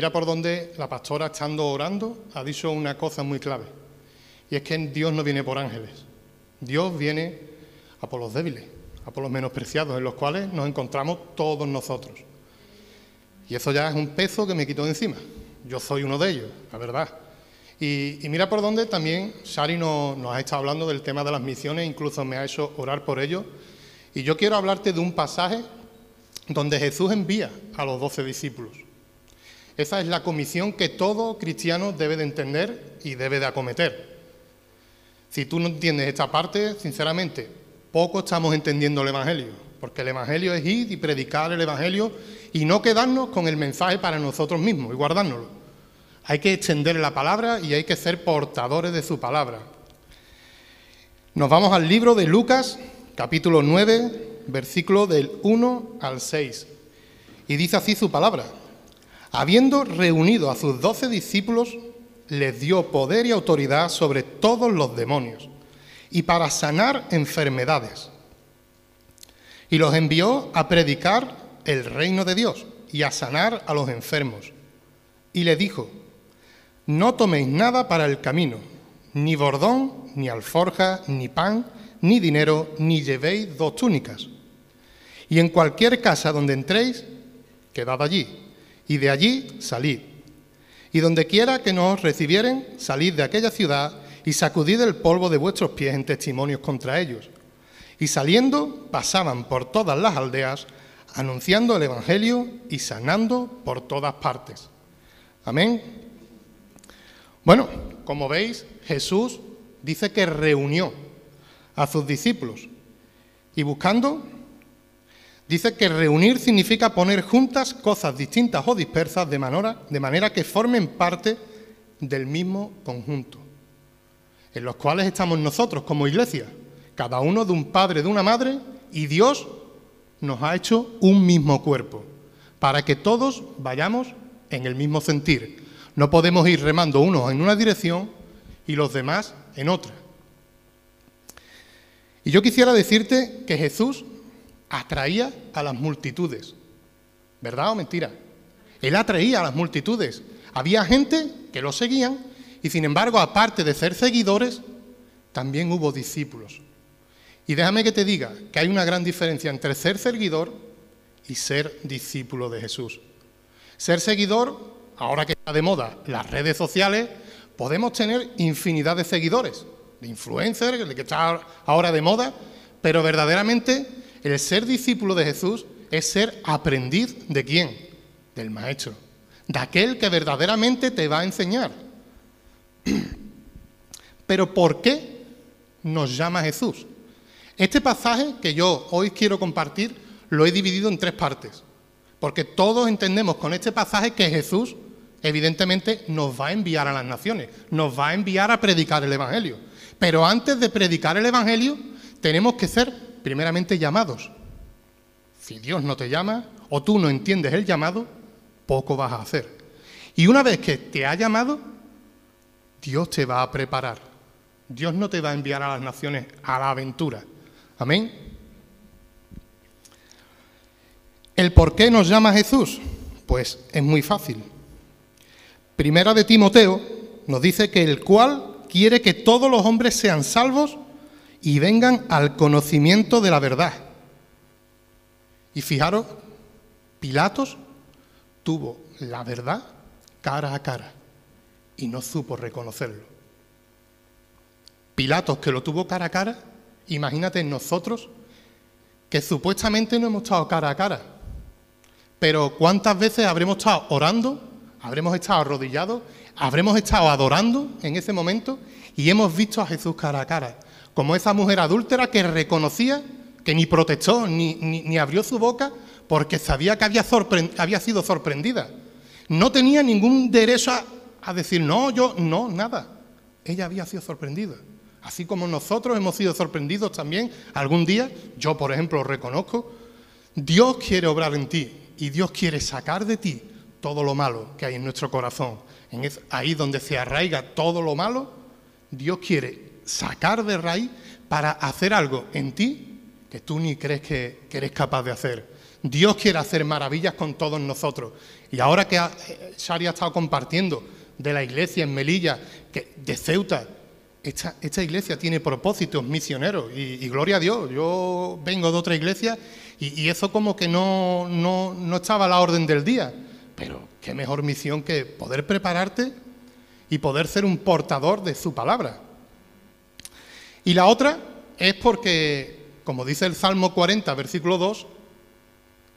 mira por dónde la pastora, estando orando, ha dicho una cosa muy clave. Y es que Dios no viene por ángeles. Dios viene a por los débiles, a por los menospreciados, en los cuales nos encontramos todos nosotros. Y eso ya es un peso que me quito de encima. Yo soy uno de ellos, la verdad. Y, mira por dónde también Shari nos, nos ha estado hablando del tema de las misiones, incluso me ha hecho orar por ello. Y yo quiero hablarte de un pasaje donde Jesús envía a los doce discípulos. Esa es la comisión que todo cristiano debe de entender y debe de acometer. Si tú no entiendes esta parte, sinceramente, poco estamos entendiendo el Evangelio, porque el Evangelio es ir y predicar el Evangelio y no quedarnos con el mensaje para nosotros mismos y guardárnoslo. Hay que extender la palabra y hay que ser portadores de su palabra. Nos vamos al libro de Lucas, capítulo 9, versículo del 1 al 6. Y dice así su palabra. Habiendo reunido a sus doce discípulos, les dio poder y autoridad sobre todos los demonios y para sanar enfermedades. Y los envió a predicar el reino de Dios y a sanar a los enfermos. Y le dijo, no toméis nada para el camino, ni bordón, ni alforja, ni pan, ni dinero, ni llevéis dos túnicas. Y en cualquier casa donde entréis, quedad allí, y de allí salid. Y donde quiera que nos recibieren, salid de aquella ciudad y sacudid el polvo de vuestros pies en testimonios contra ellos. Y saliendo, pasaban por todas las aldeas, anunciando el Evangelio y sanando por todas partes. Amén. Bueno, como veis, Jesús dice que reunió a sus discípulos y buscando Dice que reunir significa poner juntas cosas distintas o dispersas de manera, de manera que formen parte del mismo conjunto, en los cuales estamos nosotros como iglesia, cada uno de un padre, de una madre, y Dios nos ha hecho un mismo cuerpo, para que todos vayamos en el mismo sentir. No podemos ir remando unos en una dirección y los demás en otra. Y yo quisiera decirte que Jesús atraía a las multitudes. ¿Verdad o mentira? Él atraía a las multitudes. Había gente que lo seguían y sin embargo, aparte de ser seguidores, también hubo discípulos. Y déjame que te diga que hay una gran diferencia entre ser seguidor y ser discípulo de Jesús. Ser seguidor, ahora que está de moda las redes sociales, podemos tener infinidad de seguidores, de influencers, que está ahora de moda, pero verdaderamente el ser discípulo de Jesús es ser aprendiz de quién? Del Maestro, de aquel que verdaderamente te va a enseñar. Pero ¿por qué nos llama Jesús? Este pasaje que yo hoy quiero compartir lo he dividido en tres partes, porque todos entendemos con este pasaje que Jesús evidentemente nos va a enviar a las naciones, nos va a enviar a predicar el Evangelio. Pero antes de predicar el Evangelio tenemos que ser primeramente llamados. Si Dios no te llama o tú no entiendes el llamado, poco vas a hacer. Y una vez que te ha llamado, Dios te va a preparar. Dios no te va a enviar a las naciones a la aventura. Amén. ¿El por qué nos llama Jesús? Pues es muy fácil. Primera de Timoteo nos dice que el cual quiere que todos los hombres sean salvos y vengan al conocimiento de la verdad. Y fijaros, Pilatos tuvo la verdad cara a cara y no supo reconocerlo. Pilatos que lo tuvo cara a cara, imagínate nosotros que supuestamente no hemos estado cara a cara, pero ¿cuántas veces habremos estado orando, habremos estado arrodillados, habremos estado adorando en ese momento y hemos visto a Jesús cara a cara? Como esa mujer adúltera que reconocía que ni protestó ni, abrió su boca porque sabía que había, había, sido sorprendida. No tenía ningún derecho a, a decir, no, yo, no, nada. Ella había sido sorprendida. Así como nosotros hemos sido sorprendidos también algún día, yo por ejemplo reconozco, Dios quiere obrar en ti y Dios quiere sacar de ti todo lo malo que hay en nuestro corazón. En ahí donde se arraiga todo lo malo, Dios quiere sacar de raíz para hacer algo en ti que tú ni crees que, eres capaz de hacer. Dios quiere hacer maravillas con todos nosotros. Y ahora que Shari ha estado compartiendo de la iglesia en Melilla, que, de Ceuta, esta, iglesia tiene propósitos misioneros y, gloria a Dios. Yo vengo de otra iglesia y, eso como que no, no, no estaba a la orden del día. Pero qué mejor misión que poder prepararte y poder ser un portador de su palabra. Y la otra es porque, como dice el Salmo 40, versículo 2,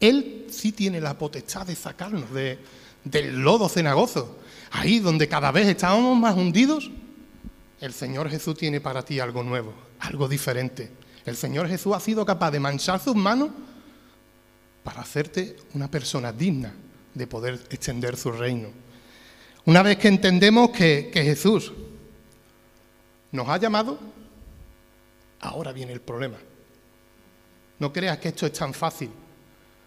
Él sí tiene la potestad de sacarnos del lodo cenagoso. Ahí donde cada vez estábamos más hundidos, el Señor Jesús tiene para ti algo nuevo, algo diferente. El Señor Jesús ha sido capaz de manchar sus manos para hacerte una persona digna de poder extender su reino. Una vez que entendemos que, Jesús nos ha llamado, ahora viene el problema. No creas que esto es tan fácil.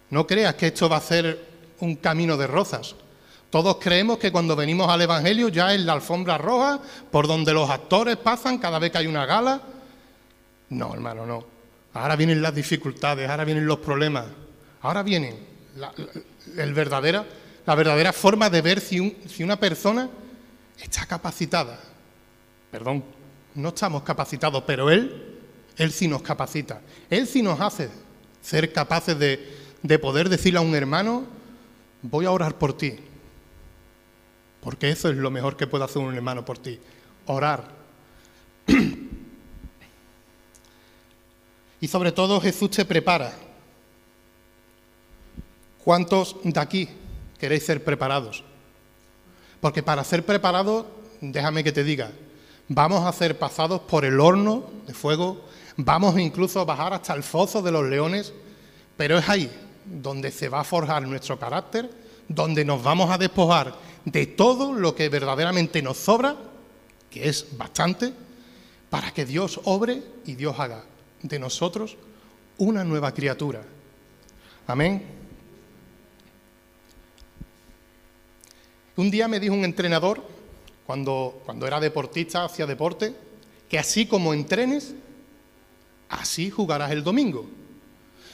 No creas que esto va a ser un camino de rosas. Todos creemos que cuando venimos al Evangelio ya es la alfombra roja por donde los actores pasan cada vez que hay una gala. No, hermano, no. Ahora vienen las dificultades, ahora vienen los problemas, ahora viene la, verdadera, la verdadera forma de ver si una persona está capacitada. Perdón, no estamos capacitados, pero Él, Él sí nos capacita. Él sí nos hace ser capaces de, de poder decirle a un hermano, voy a orar por ti, porque eso es lo mejor que puede hacer un hermano por ti, orar. y sobre todo Jesús te prepara. ¿Cuántos de aquí queréis ser preparados? Porque para ser preparados, déjame que te diga, vamos a ser pasados por el horno de fuego, vamos incluso a bajar hasta el foso de los leones, pero es ahí donde se va a forjar nuestro carácter, donde nos vamos a despojar de todo lo que verdaderamente nos sobra, que es bastante, para que Dios obre y Dios haga de nosotros una nueva criatura. Amén. Un día me dijo un entrenador, cuando, cuando era deportista, hacía deporte, que así como entrenes, así jugarás el domingo.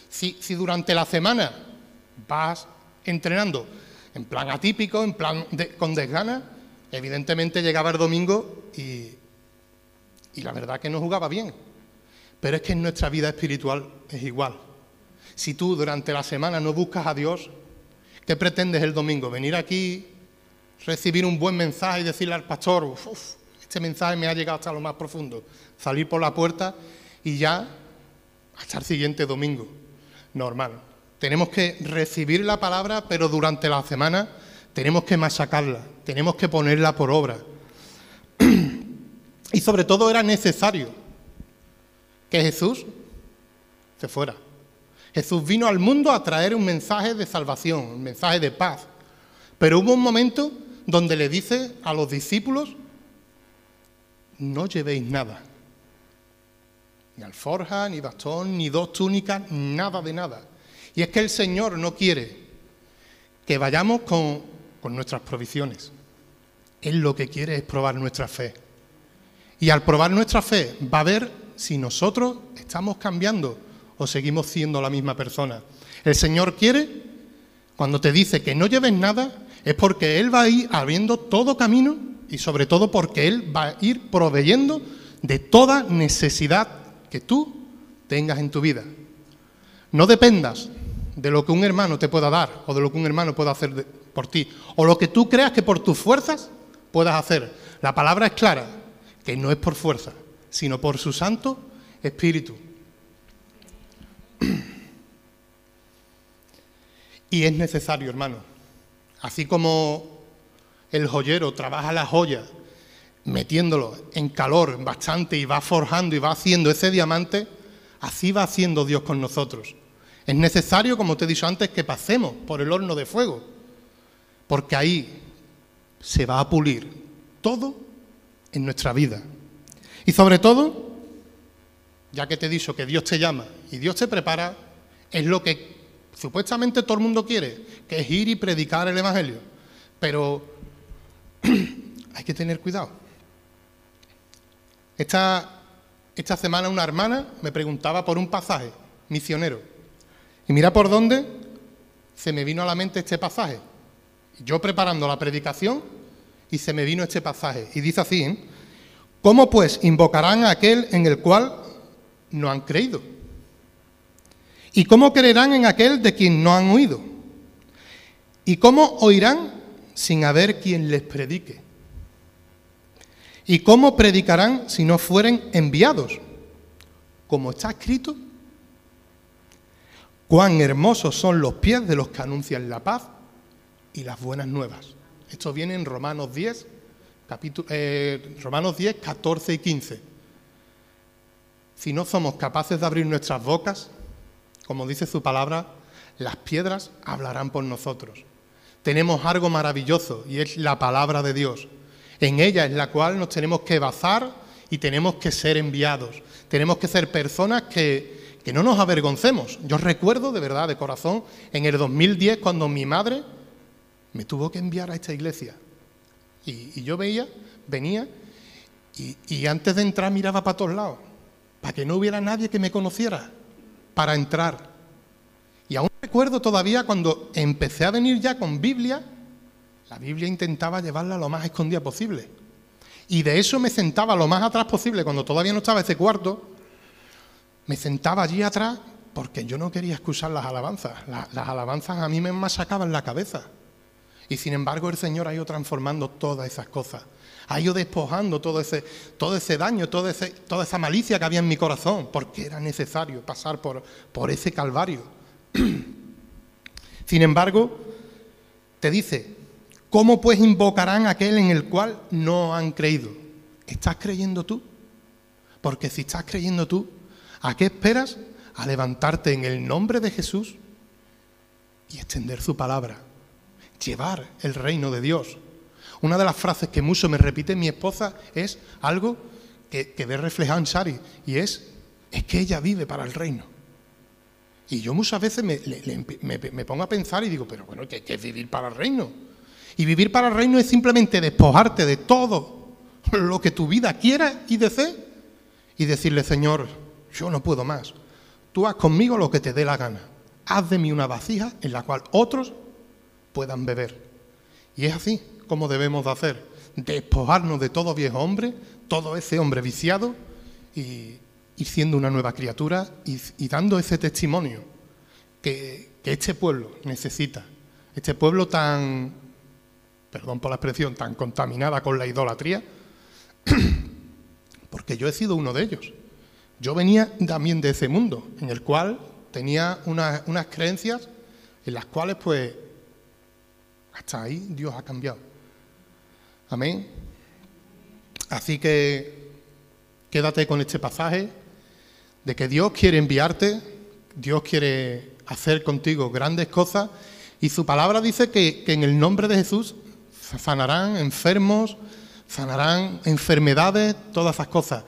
Si, durante la semana vas entrenando en plan atípico, en plan con desgana. Evidentemente llegaba el domingo y, la verdad que no jugaba bien. Pero es que en nuestra vida espiritual es igual. Si tú durante la semana no buscas a Dios, ¿qué pretendes el domingo? ¿Venir aquí, recibir un buen mensaje y decirle al pastor, este mensaje me ha llegado hasta lo más profundo? Salir por la puerta y ya hasta el siguiente domingo. Normal. Tenemos que recibir la palabra, pero durante la semana tenemos que machacarla, tenemos que ponerla por obra. y sobre todo era necesario que Jesús se fuera. Jesús vino al mundo a traer un mensaje de salvación, un mensaje de paz. Pero hubo un momento donde le dice a los discípulos, no llevéis nada. Ni alforja, ni bastón, ni dos túnicas, nada de nada. Y es que el Señor no quiere que vayamos con, nuestras provisiones. Él lo que quiere es probar nuestra fe. Y al probar nuestra fe va a ver si nosotros estamos cambiando o seguimos siendo la misma persona. El Señor quiere, cuando te dice que no lleves nada, es porque Él va a ir abriendo todo camino y sobre todo porque Él va a ir proveyendo de toda necesidad que tú tengas en tu vida. No dependas de lo que un hermano te pueda dar o de lo que un hermano pueda hacer por ti, o lo que tú creas que por tus fuerzas puedas hacer. La palabra es clara, que no es por fuerza, sino por su Santo Espíritu. Y es necesario, hermano. Así como el joyero trabaja la joya metiéndolo en calor bastante y va forjando y va haciendo ese diamante, así va haciendo Dios con nosotros. Es necesario, como te he dicho antes, que pasemos por el horno de fuego, porque ahí se va a pulir todo en nuestra vida. Y sobre todo, ya que te he dicho que Dios te llama y Dios te prepara, es lo que supuestamente todo el mundo quiere, que es ir y predicar el Evangelio. Pero hay que tener cuidado. Esta, esta semana una hermana me preguntaba por un pasaje misionero. Y mira por dónde se me vino a la mente este pasaje. Yo preparando la predicación y se me vino este pasaje. Y dice así, ¿eh? ¿cómo pues invocarán a aquel en el cual no han creído? ¿Y cómo creerán en aquel de quien no han oído? ¿Y cómo oirán sin haber quien les predique? ¿Y cómo predicarán si no fueren enviados? Como está escrito, cuán hermosos son los pies de los que anuncian la paz y las buenas nuevas. Esto viene en Romanos 10, capítulo, eh, Romanos 10, 14 y 15. Si no somos capaces de abrir nuestras bocas, como dice su palabra, las piedras hablarán por nosotros. Tenemos algo maravilloso y es la palabra de Dios. En ella es la cual nos tenemos que basar y tenemos que ser enviados. Tenemos que ser personas que, que no nos avergoncemos. Yo recuerdo de verdad, de corazón, en el 2010 cuando mi madre me tuvo que enviar a esta iglesia. Y, yo veía, venía, y, y, antes de entrar miraba para todos lados, para que no hubiera nadie que me conociera, para entrar. Y aún recuerdo todavía cuando empecé a venir ya con Biblia, la Biblia intentaba llevarla lo más escondida posible. Y de eso me sentaba lo más atrás posible, cuando todavía no estaba ese cuarto, me sentaba allí atrás porque yo no quería escuchar las alabanzas. las alabanzas a mí me masacaban la cabeza. Y sin embargo el Señor ha ido transformando todas esas cosas. Ha ido despojando todo ese, todo ese daño, toda esa malicia que había en mi corazón, porque era necesario pasar por, por ese calvario. sin embargo, te dice, ¿cómo pues invocarán aquel en el cual no han creído? ¿Estás creyendo tú? Porque si estás creyendo tú, ¿a qué esperas? A levantarte en el nombre de Jesús y extender su palabra llevar el reino de Dios. Una de las frases que mucho me repite mi esposa es algo que, ve reflejado en Sari, y es, es que ella vive para el reino. Y yo muchas veces me, pongo a pensar y digo, pero bueno, ¿qué, ¿qué, es vivir para el reino? Y vivir para el reino es simplemente despojarte de todo lo que tu vida quiera y desee y decirle, Señor, yo no puedo más. Tú haz conmigo lo que te dé la gana. Haz de mí una vasija en la cual otros puedan beber. Y es así como debemos de hacer, despojarnos de todo viejo hombre, todo ese hombre viciado, y ir siendo una nueva criatura y, dando ese testimonio que, que este pueblo necesita. Este pueblo tan, perdón por la expresión, tan contaminada con la idolatría, porque yo he sido uno de ellos. Yo venía también de ese mundo, en el cual tenía unas, creencias en las cuales pues hasta ahí Dios ha cambiado. Amén. Así que quédate con este pasaje de que Dios quiere enviarte, Dios quiere hacer contigo grandes cosas y su palabra dice que, en el nombre de Jesús sanarán enfermos, sanarán enfermedades, todas esas cosas.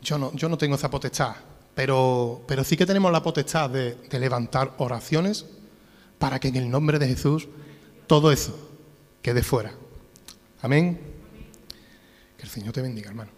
Yo no, yo no tengo esa potestad, pero, pero sí que tenemos la potestad de levantar oraciones para que en el nombre de Jesús todo eso quede fuera. Amén. Que el Señor te bendiga, hermano.